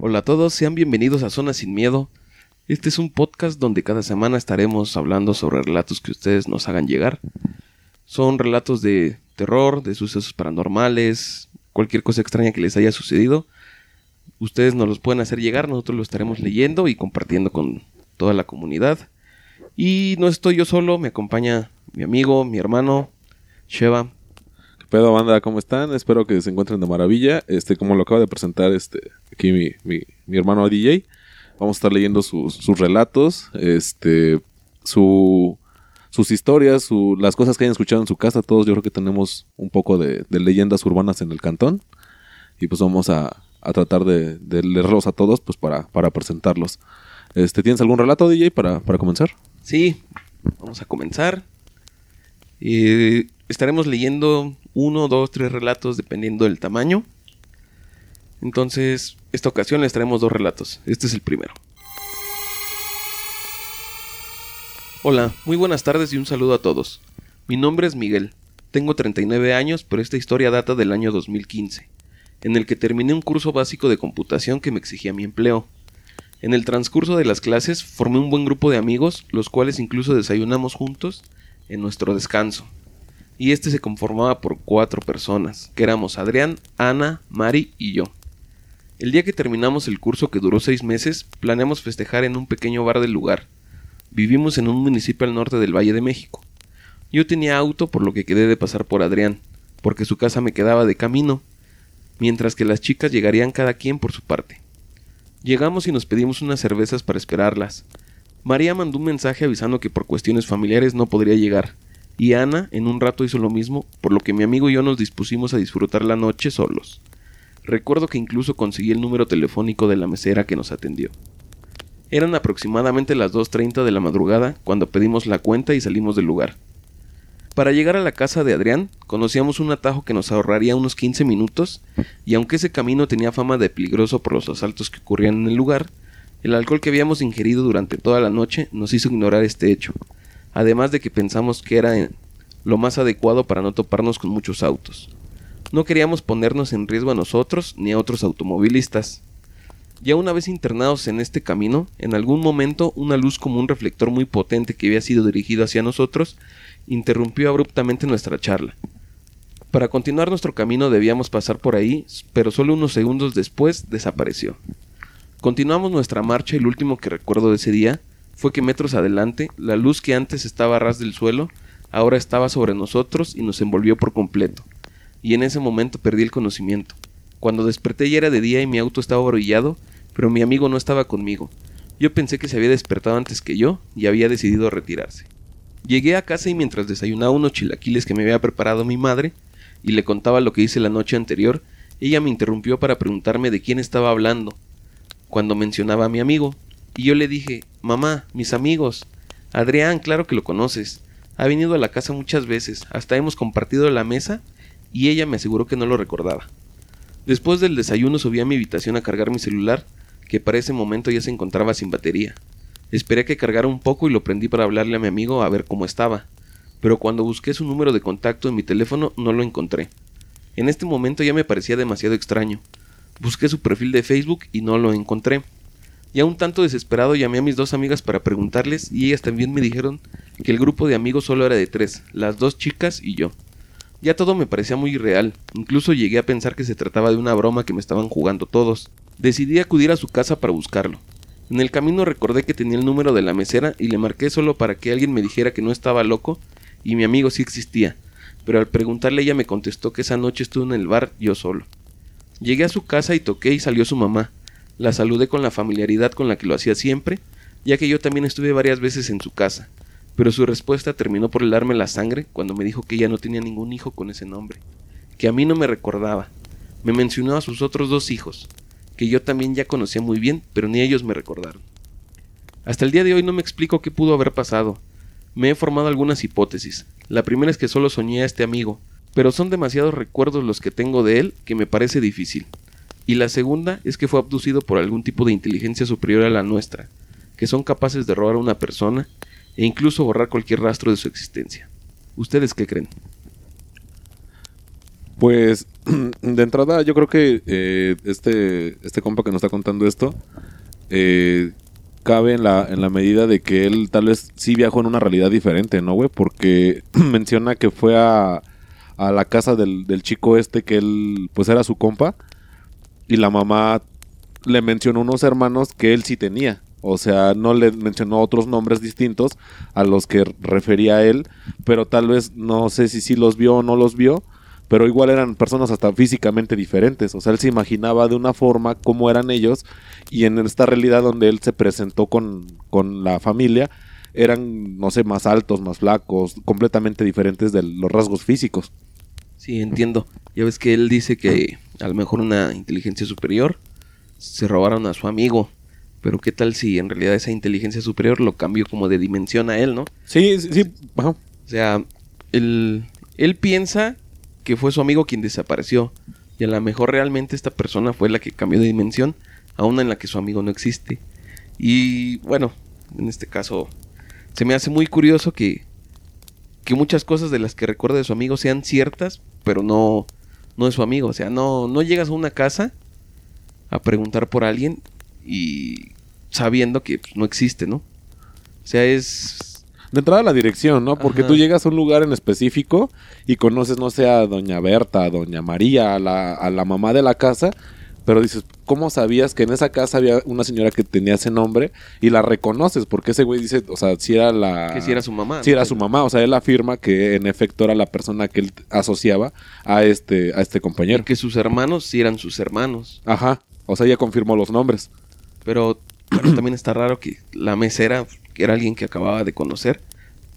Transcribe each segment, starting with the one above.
Hola a todos, sean bienvenidos a Zona Sin Miedo. Este es un podcast donde cada semana estaremos hablando sobre relatos que ustedes nos hagan llegar. Son relatos de terror, de sucesos paranormales, cualquier cosa extraña que les haya sucedido. Ustedes nos los pueden hacer llegar, nosotros lo estaremos leyendo y compartiendo con toda la comunidad. Y no estoy yo solo, me acompaña mi amigo, mi hermano, Sheva. ¿Qué pedo, banda? ¿Cómo están? Espero que se encuentren de maravilla. Este, como lo acaba de presentar este, aquí mi, mi, mi hermano DJ, vamos a estar leyendo sus, sus relatos, este, su, sus historias, su, las cosas que hayan escuchado en su casa. Todos yo creo que tenemos un poco de, leyendas urbanas en el cantón. Y pues vamos a, a tratar de, de leerlos a todos pues para, para presentarlos. Este, ¿Tienes algún relato, DJ, para, para comenzar? Sí, vamos a comenzar. Eh, estaremos leyendo uno, dos, tres relatos dependiendo del tamaño. Entonces, esta ocasión les traemos dos relatos. Este es el primero. Hola, muy buenas tardes y un saludo a todos. Mi nombre es Miguel. Tengo 39 años, pero esta historia data del año 2015, en el que terminé un curso básico de computación que me exigía mi empleo. En el transcurso de las clases formé un buen grupo de amigos, los cuales incluso desayunamos juntos en nuestro descanso. Y este se conformaba por cuatro personas, que éramos Adrián, Ana, Mari y yo. El día que terminamos el curso que duró seis meses, planeamos festejar en un pequeño bar del lugar. Vivimos en un municipio al norte del Valle de México. Yo tenía auto por lo que quedé de pasar por Adrián, porque su casa me quedaba de camino, mientras que las chicas llegarían cada quien por su parte. Llegamos y nos pedimos unas cervezas para esperarlas. María mandó un mensaje avisando que por cuestiones familiares no podría llegar, y Ana en un rato hizo lo mismo, por lo que mi amigo y yo nos dispusimos a disfrutar la noche solos. Recuerdo que incluso conseguí el número telefónico de la mesera que nos atendió. Eran aproximadamente las 2.30 de la madrugada cuando pedimos la cuenta y salimos del lugar. Para llegar a la casa de Adrián, conocíamos un atajo que nos ahorraría unos 15 minutos, y aunque ese camino tenía fama de peligroso por los asaltos que ocurrían en el lugar, el alcohol que habíamos ingerido durante toda la noche nos hizo ignorar este hecho, además de que pensamos que era lo más adecuado para no toparnos con muchos autos. No queríamos ponernos en riesgo a nosotros ni a otros automovilistas. Ya una vez internados en este camino, en algún momento una luz como un reflector muy potente que había sido dirigido hacia nosotros interrumpió abruptamente nuestra charla. Para continuar nuestro camino debíamos pasar por ahí, pero solo unos segundos después desapareció. Continuamos nuestra marcha y lo último que recuerdo de ese día fue que metros adelante, la luz que antes estaba a ras del suelo, ahora estaba sobre nosotros y nos envolvió por completo, y en ese momento perdí el conocimiento. Cuando desperté ya era de día y mi auto estaba orillado, pero mi amigo no estaba conmigo. Yo pensé que se había despertado antes que yo y había decidido retirarse. Llegué a casa y mientras desayunaba unos chilaquiles que me había preparado mi madre, y le contaba lo que hice la noche anterior, ella me interrumpió para preguntarme de quién estaba hablando, cuando mencionaba a mi amigo, y yo le dije, mamá, mis amigos, Adrián, claro que lo conoces, ha venido a la casa muchas veces, hasta hemos compartido la mesa, y ella me aseguró que no lo recordaba. Después del desayuno subí a mi habitación a cargar mi celular, que para ese momento ya se encontraba sin batería. Esperé que cargara un poco y lo prendí para hablarle a mi amigo a ver cómo estaba, pero cuando busqué su número de contacto en mi teléfono no lo encontré. En este momento ya me parecía demasiado extraño. Busqué su perfil de Facebook y no lo encontré. Ya un tanto desesperado llamé a mis dos amigas para preguntarles y ellas también me dijeron que el grupo de amigos solo era de tres, las dos chicas y yo. Ya todo me parecía muy irreal, incluso llegué a pensar que se trataba de una broma que me estaban jugando todos. Decidí acudir a su casa para buscarlo. En el camino recordé que tenía el número de la mesera y le marqué solo para que alguien me dijera que no estaba loco y mi amigo sí existía, pero al preguntarle ella me contestó que esa noche estuvo en el bar yo solo. Llegué a su casa y toqué y salió su mamá. La saludé con la familiaridad con la que lo hacía siempre, ya que yo también estuve varias veces en su casa, pero su respuesta terminó por helarme la sangre cuando me dijo que ella no tenía ningún hijo con ese nombre, que a mí no me recordaba. Me mencionó a sus otros dos hijos, que yo también ya conocía muy bien, pero ni ellos me recordaron. Hasta el día de hoy no me explico qué pudo haber pasado. Me he formado algunas hipótesis. La primera es que solo soñé a este amigo, pero son demasiados recuerdos los que tengo de él que me parece difícil. Y la segunda es que fue abducido por algún tipo de inteligencia superior a la nuestra, que son capaces de robar a una persona e incluso borrar cualquier rastro de su existencia. ¿Ustedes qué creen? Pues de entrada yo creo que eh, este, este compa que nos está contando esto eh, cabe en la, en la medida de que él tal vez sí viajó en una realidad diferente, ¿no, güey? Porque menciona que fue a, a la casa del, del chico este que él pues era su compa y la mamá le mencionó unos hermanos que él sí tenía. O sea, no le mencionó otros nombres distintos a los que refería él, pero tal vez no sé si sí los vio o no los vio, pero igual eran personas hasta físicamente diferentes. O sea, él se imaginaba de una forma cómo eran ellos y en esta realidad donde él se presentó con, con la familia, eran, no sé, más altos, más flacos, completamente diferentes de los rasgos físicos. Sí, entiendo. Ya ves que él dice que a lo mejor una inteligencia superior se robaron a su amigo. Pero qué tal si en realidad esa inteligencia superior lo cambió como de dimensión a él, ¿no? Sí, sí, sí. Ajá. O sea, él, él piensa que fue su amigo quien desapareció. Y a lo mejor realmente esta persona fue la que cambió de dimensión a una en la que su amigo no existe. Y bueno, en este caso se me hace muy curioso que, que muchas cosas de las que recuerda de su amigo sean ciertas, pero no, no es su amigo. O sea, no, no llegas a una casa a preguntar por alguien y sabiendo que pues, no existe, ¿no? O sea, es... De entrada la dirección, ¿no? Porque Ajá. tú llegas a un lugar en específico y conoces, no sé, a doña Berta, a doña María, a la, a la mamá de la casa, pero dices, ¿cómo sabías que en esa casa había una señora que tenía ese nombre y la reconoces? Porque ese güey dice, o sea, si era la... que si era su mamá. ¿no? era su mamá, o sea, él afirma que en efecto era la persona que él asociaba a este, a este Y compañero. que sus hermanos sí eran sus hermanos. Ajá, o sea, ya confirmó los nombres. Pero bueno, también está raro que la mesera, que era alguien que acababa de conocer,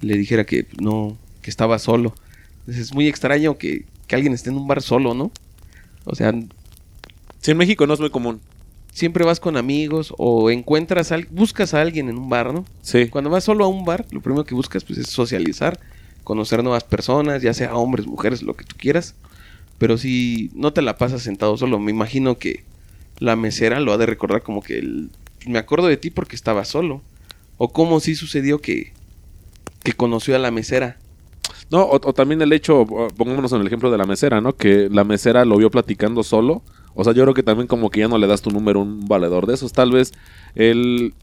le dijera que no, que estaba solo. Entonces, es muy extraño que, que alguien esté en un bar solo, ¿no? O sea, Sí, en México no es muy común. siempre vas con amigos o encuentras, al, buscas a alguien en un bar, ¿no? Sí. Cuando vas solo a un bar, lo primero que buscas pues, es socializar, conocer nuevas personas, ya sea hombres, mujeres, lo que tú quieras. Pero si no te la pasas sentado solo, me imagino que la mesera lo ha de recordar como que el- me acuerdo de ti porque estaba solo. O como si sucedió que, que conoció a la mesera. No, o, o también el hecho, pongámonos en el ejemplo de la mesera, ¿no? Que la mesera lo vio platicando solo. O sea, yo creo que también como que ya no le das tu número un valedor de esos. Tal vez él,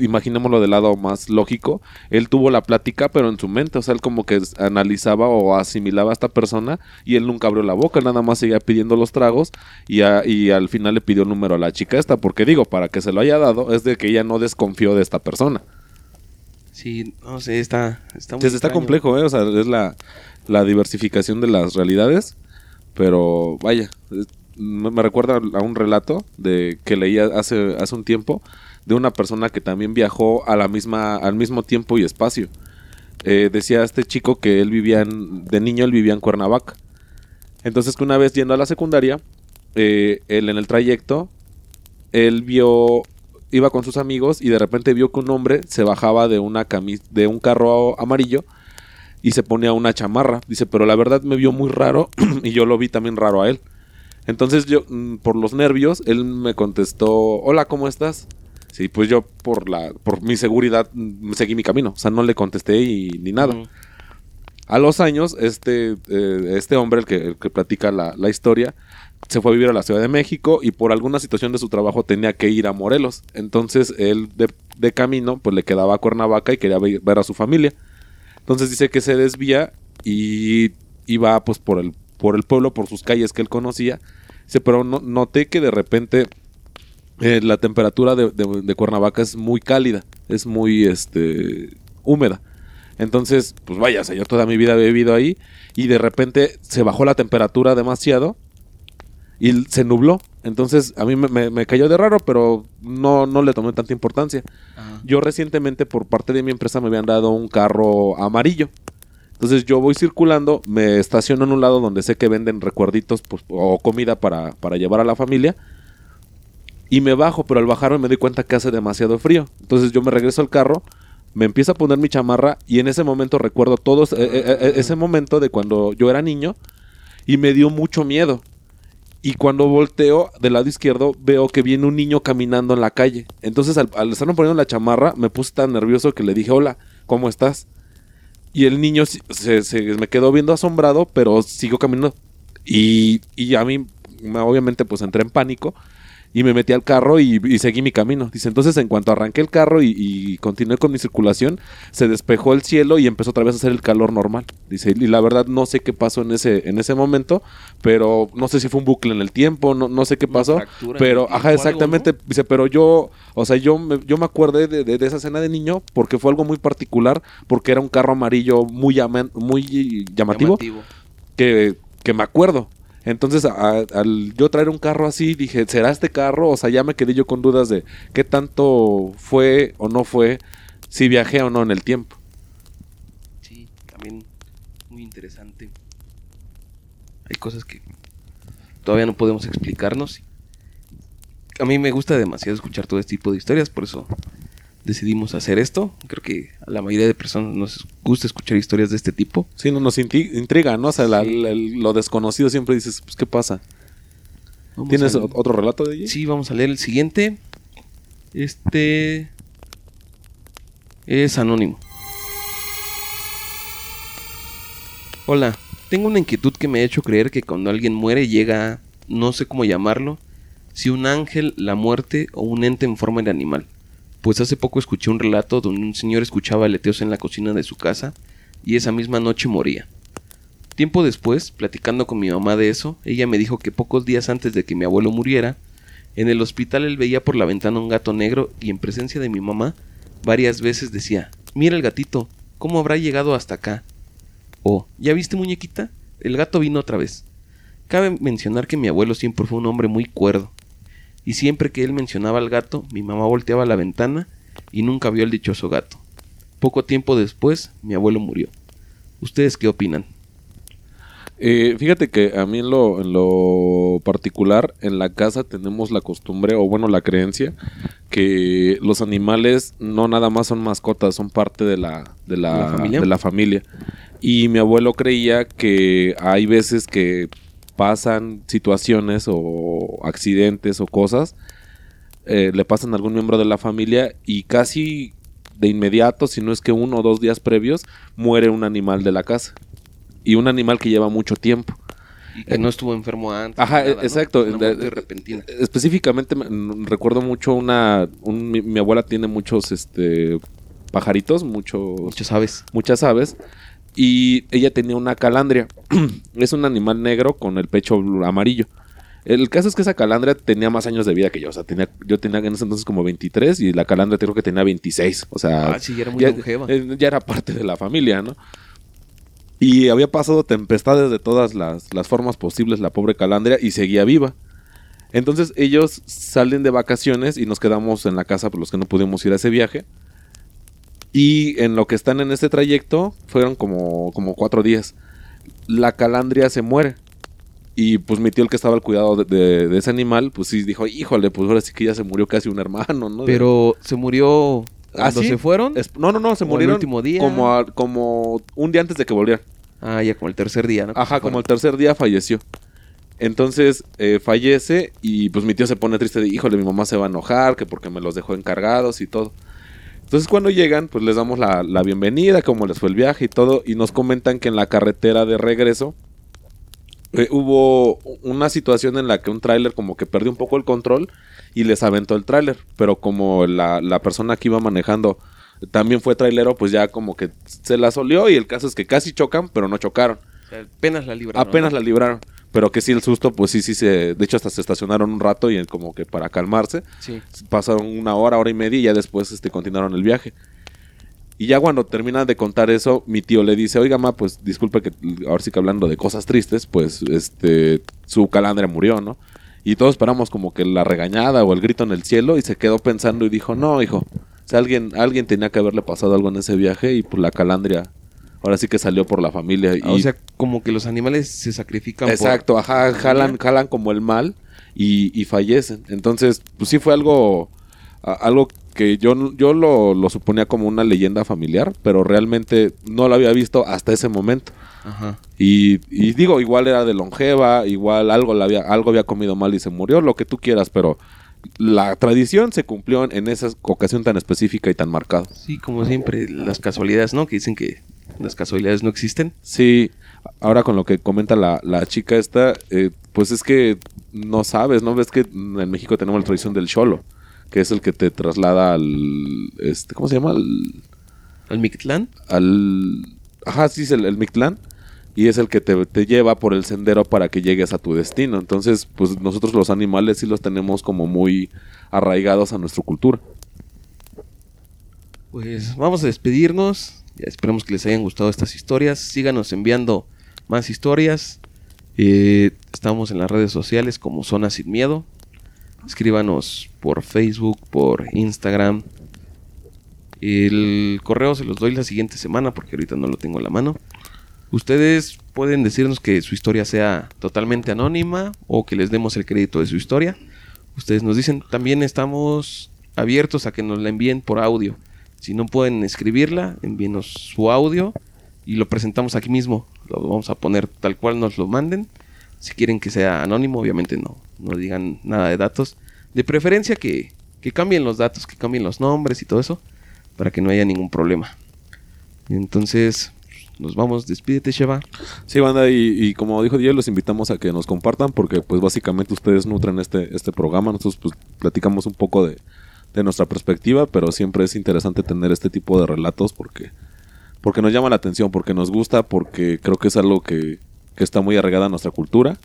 imaginémoslo del lado más lógico, él tuvo la plática, pero en su mente. O sea, él como que analizaba o asimilaba a esta persona y él nunca abrió la boca, nada más seguía pidiendo los tragos y, a- y al final le pidió el número a la chica esta. Porque digo, para que se lo haya dado, es de que ella no desconfió de esta persona. Sí, no sé, está, está muy Sí, está complejo, ¿eh? O sea, es la, la diversificación de las realidades. Pero vaya, me, me recuerda a un relato de que leía hace, hace un tiempo de una persona que también viajó a la misma, al mismo tiempo y espacio. Eh, decía este chico que él vivía en, de niño él vivía en Cuernavaca. Entonces que una vez yendo a la secundaria, eh, él en el trayecto, él vio, iba con sus amigos y de repente vio que un hombre se bajaba de una de un carro amarillo y se ponía una chamarra. Dice, pero la verdad me vio muy raro y yo lo vi también raro a él. Entonces yo, mm, por los nervios, él me contestó, hola, ¿cómo estás? Sí, pues yo por la, por mi seguridad seguí mi camino. O sea, no le contesté y ni nada. A los años, este, eh, este hombre, el que, el que platica la, la historia, se fue a vivir a la Ciudad de México y por alguna situación de su trabajo tenía que ir a Morelos. Entonces él de, de camino, pues le quedaba a Cuernavaca y quería ver, ver a su familia. Entonces dice que se desvía y iba pues por el, por el pueblo, por sus calles que él conocía. Dice, pero no- noté que de repente eh, la temperatura de, de- de Cuernavaca es muy cálida, es muy este, húmeda. Entonces, pues vaya, o sea, yo toda mi vida he vivido ahí y de repente se bajó la temperatura demasiado y se nubló. Entonces, a mí me, me- me cayó de raro, pero no, no le tomé tanta importancia. Ajá. Yo recientemente, por parte de mi empresa, me habían dado un carro amarillo. Entonces yo voy circulando, me estaciono en un lado donde sé que venden recuerditos pues, o comida para, para llevar a la familia. Y me bajo, pero al bajarme me doy cuenta que hace demasiado frío. Entonces yo me regreso al carro, me empiezo a poner mi chamarra y en ese momento recuerdo todo eh, eh, eh, ese momento de cuando yo era niño y me dio mucho miedo. Y cuando volteo del lado izquierdo veo que viene un niño caminando en la calle. Entonces al, al estarme poniendo la chamarra me puse tan nervioso que le dije, hola, ¿cómo estás? Y el niño se, se me quedó viendo asombrado, pero siguió caminando. Y, y a mí, obviamente, pues entré en pánico y me metí al carro y, seguí mi camino. Dice, entonces en cuanto arranqué el carro y, continué con mi circulación, se despejó el cielo y empezó otra vez a hacer el calor normal. Dice, y la verdad no sé qué pasó en ese, en ese momento, pero no sé si fue un bucle en el tiempo, no, no sé qué pasó. Pero, ajá, exactamente. Dice, pero yo, o sea, yo me, yo me acuerdé de, esa escena de niño porque fue algo muy particular, porque era un carro amarillo muy, muy llamativo, llamativo. Que, que me acuerdo. Entonces, al yo traer un carro así, dije, ¿será este carro? O sea, ya me quedé yo con dudas de qué tanto fue o no fue, si viajé o no en el tiempo. Sí, también muy interesante. Hay cosas que todavía no podemos explicarnos. A mí me gusta demasiado escuchar todo este tipo de historias, por eso decidimos hacer esto. Creo que a la mayoría de personas nos gusta escuchar historias de este tipo. Sí, no, nos intriga, ¿no? O sea, lo desconocido siempre dices, pues, ¿qué pasa? ¿Tienes otro relato de allí? Sí, vamos a leer el siguiente. Este es anónimo. Hola, tengo una inquietud que me ha hecho creer que cuando alguien muere llega, no sé cómo llamarlo, si un ángel, la muerte o un ente en forma de animal pues hace poco escuché un relato donde un señor escuchaba aleteos en la cocina de su casa y esa misma noche moría. Tiempo después, platicando con mi mamá de eso, ella me dijo que pocos días antes de que mi abuelo muriera, en el hospital él veía por la ventana un gato negro y en presencia de mi mamá varias veces decía, mira el gatito, ¿cómo habrá llegado hasta acá? O, ¿ya viste muñequita? El gato vino otra vez. Cabe mencionar que mi abuelo siempre fue un hombre muy cuerdo, y siempre que él mencionaba al gato, mi mamá volteaba a la ventana y nunca vio al dichoso gato. Poco tiempo después, mi abuelo murió. ¿Ustedes qué opinan? Eh, fíjate que a mí en lo, en lo particular, en la casa tenemos la costumbre, o bueno, la creencia, que los animales no nada más son mascotas, son parte de la, de la, familia? De la familia. Y mi abuelo creía que hay veces que pasan situaciones o accidentes o cosas, eh, le pasan a algún miembro de la familia y casi de inmediato, si no es que uno o dos días previos, muere un animal de la casa. Y un animal que lleva mucho tiempo. Y que no estuvo enfermo antes. Ajá, exacto. Específicamente recuerdo mucho una... mi, abuela tiene muchos este, pajaritos, muchos... Muchas aves. Muchas aves y ella tenía una calandria. es un animal negro con el pecho amarillo. El caso es que esa calandria tenía más años de vida que yo. O sea, tenía, yo tenía en ese entonces como 23 y la calandria creo que tenía 26. O sea, ah, sí, ya era muy longeva. Eh, ya era parte de la familia, ¿no? Y había pasado tempestades de todas las, las formas posibles la pobre calandria y seguía viva. Entonces ellos salen de vacaciones y nos quedamos en la casa por los que no pudimos ir a ese viaje. Y en lo que están en este trayecto, fueron como, como cuatro días. La calandria se muere. Y pues mi tío, el que estaba al cuidado de, ese animal, pues sí dijo, híjole, pues ahora sí que ya se murió casi un hermano, ¿no? Pero se murió cuando ¿Ah, se fueron. no, no, no, se murieron. El último día. Como, como un día antes de que volvieran. Ah, ya como el tercer día, ¿no? Ajá, como el tercer día falleció. Entonces eh, fallece y pues mi tío se pone triste de, híjole, mi mamá se va a enojar, que porque me los dejó encargados y todo. Entonces cuando llegan, pues les damos la, bienvenida, cómo les fue el viaje y todo, y nos comentan que en la carretera de regreso eh, hubo una situación en la que un tráiler como que perdió un poco el control y les aventó el tráiler, pero como la, persona que iba manejando también fue trailero, pues ya como que se la solió y el caso es que casi chocan, pero no chocaron. apenas la libraron. Apenas la libraron. Pero que sí, el susto, pues sí, sí, se. De hecho, hasta se estacionaron un rato y como que para calmarse. Sí. Pasaron una hora, hora y media y ya después este, continuaron el viaje. Y ya cuando termina de contar eso, mi tío le dice, oiga, ma, pues disculpe que ahora sí que hablando de cosas tristes, pues este, su calandria murió, ¿no? Y todos esperamos como que la regañada o el grito en el cielo y se quedó pensando y dijo, no, hijo, o sea, alguien, alguien tenía que haberle pasado algo en ese viaje y pues la calandria ahora sí que salió por la familia. Ah, y... O sea, como que los animales se sacrifican. Exacto, ajá, jalan, jalan como el mal y, fallecen. Entonces, pues sí fue algo, algo que yo, yo lo, lo suponía como una leyenda familiar, pero realmente no lo había visto hasta ese momento. Ajá. Y, y digo, igual era de longeva, igual algo, la había, algo había comido mal y se murió, lo que tú quieras, pero la tradición se cumplió en esa ocasión tan específica y tan marcada. Sí, como siempre, las casualidades, ¿no? Que dicen que las casualidades no existen. Sí, ahora con lo que comenta la, la chica esta, eh, pues es que no sabes, ¿no? Ves que en México tenemos la tradición del cholo, que es el que te traslada al, este, ¿cómo se llama? Al, ¿Al Mictlán? al, ajá, sí, es el, el Mictlán. Y es el que te, te lleva por el sendero para que llegues a tu destino. Entonces, pues nosotros los animales sí los tenemos como muy arraigados a nuestra cultura. Pues vamos a despedirnos. Esperemos que les hayan gustado estas historias. Síganos enviando más historias. Eh, estamos en las redes sociales como Zona Sin Miedo. Escríbanos por Facebook, por Instagram. El correo se los doy la siguiente semana porque ahorita no lo tengo en la mano. Ustedes pueden decirnos que su historia sea totalmente anónima o que les demos el crédito de su historia. Ustedes nos dicen, también estamos abiertos a que nos la envíen por audio. Si no pueden escribirla, envíenos su audio y lo presentamos aquí mismo. Lo vamos a poner tal cual nos lo manden. Si quieren que sea anónimo, obviamente no, no digan nada de datos. De preferencia que, que cambien los datos, que cambien los nombres y todo eso, para que no haya ningún problema. Entonces, nos vamos, despídete, Sheva. Sí, banda, y, y como dijo Diego, los invitamos a que nos compartan porque pues básicamente ustedes nutren este, este programa. Nosotros pues platicamos un poco de, de nuestra perspectiva, pero siempre es interesante tener este tipo de relatos porque, porque nos llama la atención, porque nos gusta, porque creo que es algo que, que está muy arraigada a nuestra cultura.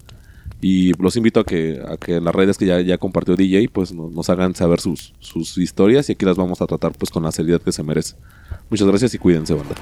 Y los invito a que, a que las redes que ya, ya compartió DJ, pues nos, nos hagan saber sus, sus historias y aquí las vamos a tratar pues con la seriedad que se merece. Muchas gracias y cuídense, banda.